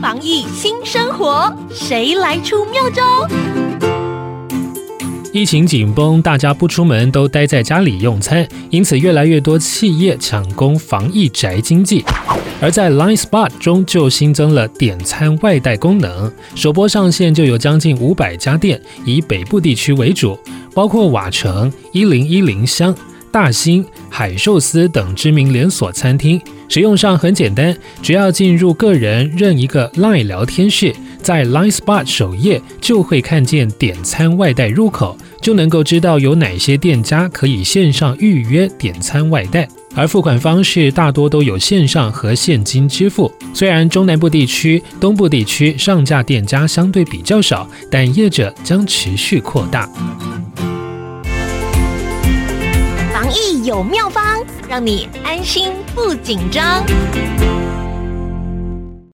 防疫新生活，谁来出妙招？疫情紧绷，大家不出门都待在家里用餐，因此越来越多企业抢攻防疫宅经济。而在 Line Spot 中就新增了点餐外带功能，首波上线就有将近五百家店，以北部地区为主，包括瓦城、一零一零乡、大兴、海寿司等知名连锁餐厅。使用上很简单，只要进入个人任一个 Line 聊天室，在 Line Spot 首页就会看见点餐外带入口，就能够知道有哪些店家可以线上预约点餐外带。而付款方式大多都有线上和现金支付。虽然中南部地区、东部地区上架店家相对比较少，但业者将持续扩大。有妙方，让你安心不紧张。